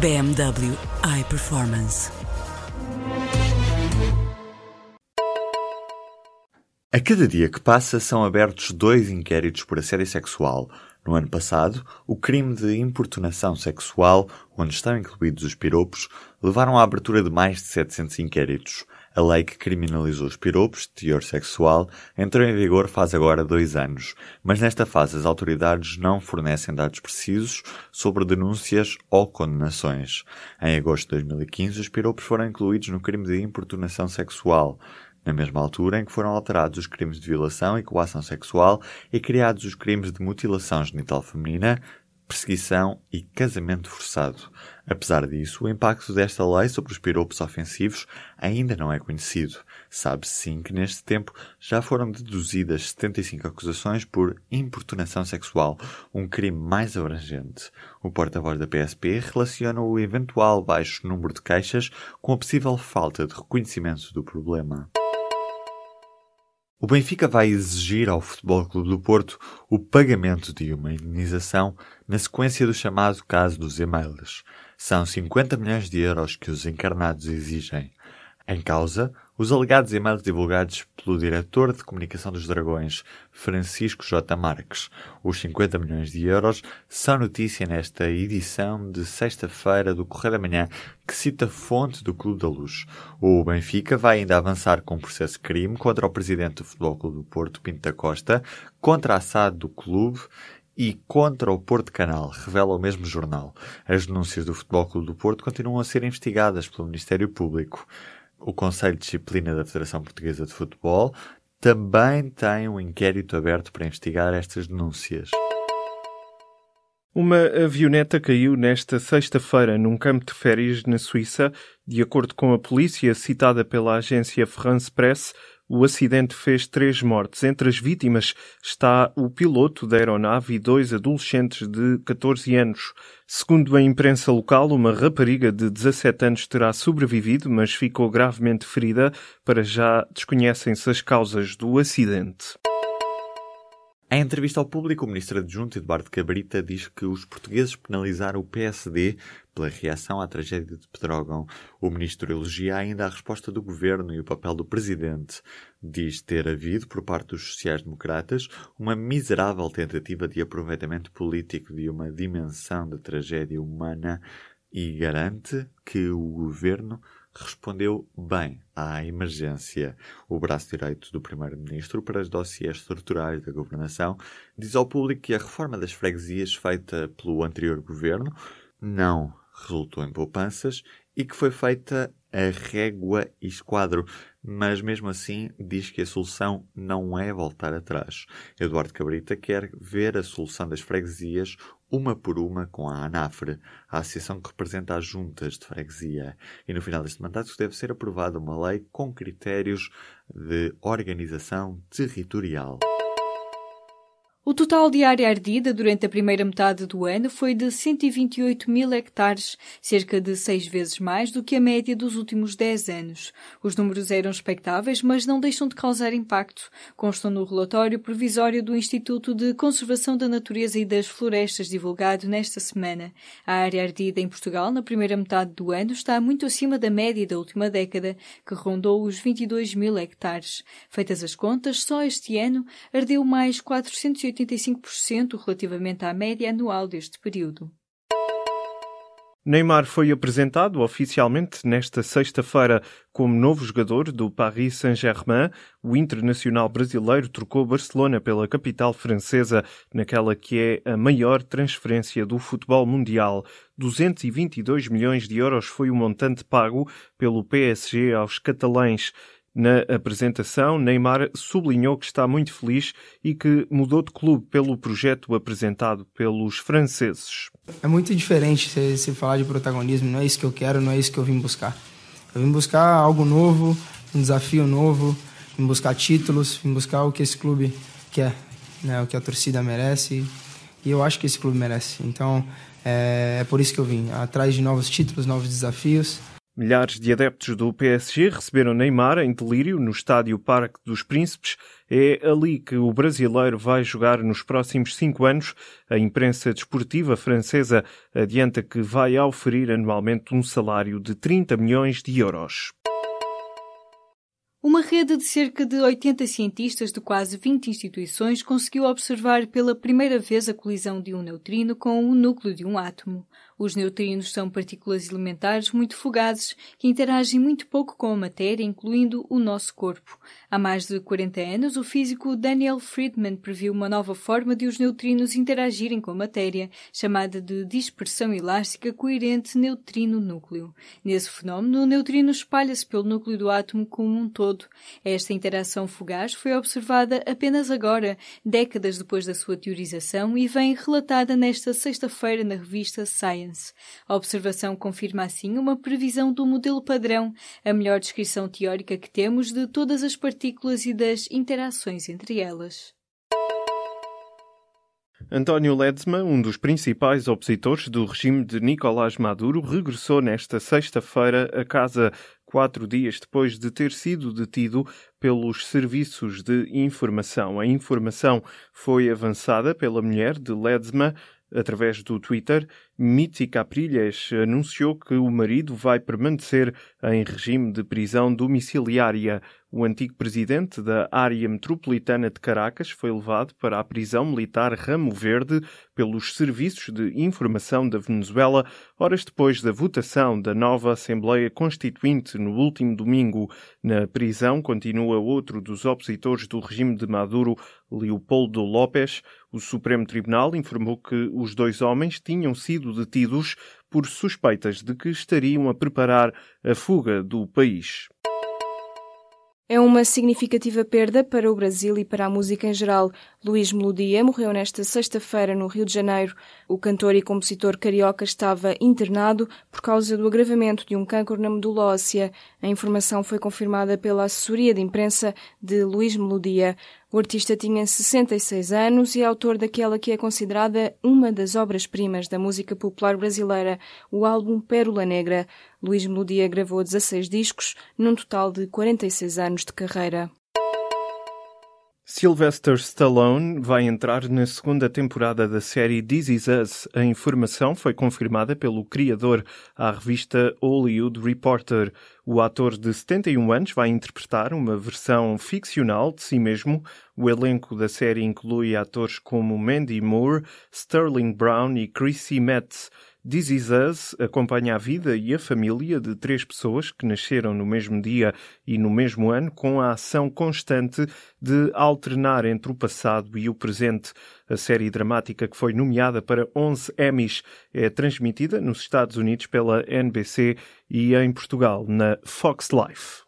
BMW iPerformance. A cada dia que passa são abertos dois inquéritos por assédio sexual. No ano passado, o crime de importunação sexual, onde estão incluídos os piropos, levaram à abertura de mais de 700 inquéritos. A lei que criminalizou os piropos de teor sexual entrou em vigor faz agora dois anos, mas nesta fase as autoridades não fornecem dados precisos sobre denúncias ou condenações. Em agosto de 2015, os piropos foram incluídos no crime de importunação sexual, na mesma altura em que foram alterados os crimes de violação e coação sexual e criados os crimes de mutilação genital feminina, perseguição e casamento forçado. Apesar disso, o impacto desta lei sobre os piropos ofensivos ainda não é conhecido. Sabe-se sim que neste tempo já foram deduzidas 75 acusações por importunação sexual, um crime mais abrangente. O porta-voz da PSP relaciona o eventual baixo número de queixas com a possível falta de reconhecimento do problema. O Benfica vai exigir ao Futebol Clube do Porto o pagamento de uma indenização na sequência do chamado caso dos e-mails. São 50 milhões de euros que os encarnados exigem. Em causa, os alegados e-mails divulgados pelo diretor de comunicação dos Dragões, Francisco J. Marques. Os 50 milhões de euros são notícia nesta edição de sexta-feira do Correio da Manhã, que cita fonte do Clube da Luz. O Benfica vai ainda avançar com um processo de crime contra o presidente do Futebol Clube do Porto, Pinto da Costa, contra a SAD do clube e contra o Porto Canal, revela o mesmo jornal. As denúncias do Futebol Clube do Porto continuam a ser investigadas pelo Ministério Público. O Conselho de Disciplina da Federação Portuguesa de Futebol também tem um inquérito aberto para investigar estas denúncias. Uma avioneta caiu nesta sexta-feira num campo de férias na Suíça. De acordo com a polícia citada pela agência France Press, o acidente fez três mortes. Entre as vítimas está o piloto da aeronave e dois adolescentes de 14 anos. Segundo a imprensa local, uma rapariga de 17 anos terá sobrevivido, mas ficou gravemente ferida. Para já desconhecem-se as causas do acidente. Em entrevista ao público, o ministro adjunto Eduardo Cabrita diz que os portugueses penalizaram o PSD pela reação à tragédia de Pedrógão. O ministro elogia ainda a resposta do governo e o papel do presidente. Diz ter havido, por parte dos sociais-democratas, uma miserável tentativa de aproveitamento político de uma dimensão da tragédia humana e garante que o governo respondeu bem à emergência. O braço direito do Primeiro-Ministro para as dossiês estruturais da governação diz ao público que a reforma das freguesias feita pelo anterior governo não resultou em poupanças e que foi feita a régua e esquadro, mas mesmo assim diz que a solução não é voltar atrás. Eduardo Cabrita quer ver a solução das freguesias uma por uma com a ANAFRE, a associação que representa as juntas de freguesia. E no final deste mandato deve ser aprovada uma lei com critérios de organização territorial. O total de área ardida durante a primeira metade do ano foi de 128 mil hectares, cerca de seis vezes mais do que a média dos últimos 10 anos. Os números eram expectáveis, mas não deixam de causar impacto, constam no relatório provisório do Instituto de Conservação da Natureza e das Florestas, divulgado nesta semana. A área ardida em Portugal, na primeira metade do ano, está muito acima da média da última década, que rondou os 22 mil hectares. Feitas as contas, só este ano ardeu mais 480 85% relativamente à média anual deste período. Neymar foi apresentado oficialmente nesta sexta-feira como novo jogador do Paris Saint-Germain. O internacional brasileiro trocou Barcelona pela capital francesa, naquela que é a maior transferência do futebol mundial. 222 milhões de euros foi o montante pago pelo PSG aos catalães. Na apresentação, Neymar sublinhou que está muito feliz e que mudou de clube pelo projeto apresentado pelos franceses. É muito diferente se, falar de protagonismo, não é isso que eu quero, não é isso que eu vim buscar. Eu vim buscar algo novo, um desafio novo, vim buscar títulos, vim buscar o que esse clube quer, né, o que a torcida merece e eu acho que esse clube merece. Então é, é por isso que eu vim, atrás de novos títulos, novos desafios. Milhares de adeptos do PSG receberam Neymar em delírio no estádio Parque dos Príncipes. É ali que o brasileiro vai jogar nos próximos cinco anos. A imprensa desportiva francesa adianta que vai oferir anualmente um salário de 30 milhões de euros. Uma rede de cerca de 80 cientistas de quase 20 instituições conseguiu observar pela primeira vez a colisão de um neutrino com o núcleo de um átomo. Os neutrinos são partículas elementares muito fugazes que interagem muito pouco com a matéria, incluindo o nosso corpo. Há mais de 40 anos, o físico Daniel Friedman previu uma nova forma de os neutrinos interagirem com a matéria, chamada de dispersão elástica coerente neutrino-núcleo. Nesse fenómeno, o neutrino espalha-se pelo núcleo do átomo como um todo. Esta interação fugaz foi observada apenas agora, décadas depois da sua teorização, e vem relatada nesta sexta-feira na revista Science. A observação confirma assim uma previsão do modelo padrão, a melhor descrição teórica que temos de todas as partículas e das interações entre elas. António Ledesma, um dos principais opositores do regime de Nicolás Maduro, regressou nesta sexta-feira a casa quatro dias depois de ter sido detido pelos serviços de informação. A informação foi avançada pela mulher de Ledesma, Através do Twitter, Mitzi Caprilhas anunciou que o marido vai permanecer em regime de prisão domiciliária. O antigo presidente da área metropolitana de Caracas foi levado para a prisão militar Ramo Verde pelos serviços de informação da Venezuela, horas depois da votação da nova Assembleia Constituinte no último domingo. Na prisão continua outro dos opositores do regime de Maduro, Leopoldo López. O Supremo Tribunal informou que os dois homens tinham sido detidos por suspeitas de que estariam a preparar a fuga do país. É uma significativa perda para o Brasil e para a música em geral. Luís Melodia morreu nesta sexta-feira no Rio de Janeiro. O cantor e compositor carioca estava internado por causa do agravamento de um cancro na medula óssea. A informação foi confirmada pela assessoria de imprensa de Luís Melodia. O artista tinha 66 anos e é autor daquela que é considerada uma das obras-primas da música popular brasileira, o álbum Pérola Negra. Luís Melodia gravou 16 discos, num total de 46 anos de carreira. Sylvester Stallone vai entrar na segunda temporada da série This Is Us. A informação foi confirmada pelo criador à revista Hollywood Reporter. O ator de 71 anos vai interpretar uma versão ficcional de si mesmo. O elenco da série inclui atores como Mandy Moore, Sterling Brown e Chrissy Metz. This Is Us acompanha a vida e a família de três pessoas que nasceram no mesmo dia e no mesmo ano, com a ação constante de alternar entre o passado e o presente. A série dramática que foi nomeada para 11 Emmys é transmitida nos Estados Unidos pela NBC e em Portugal na Fox Life.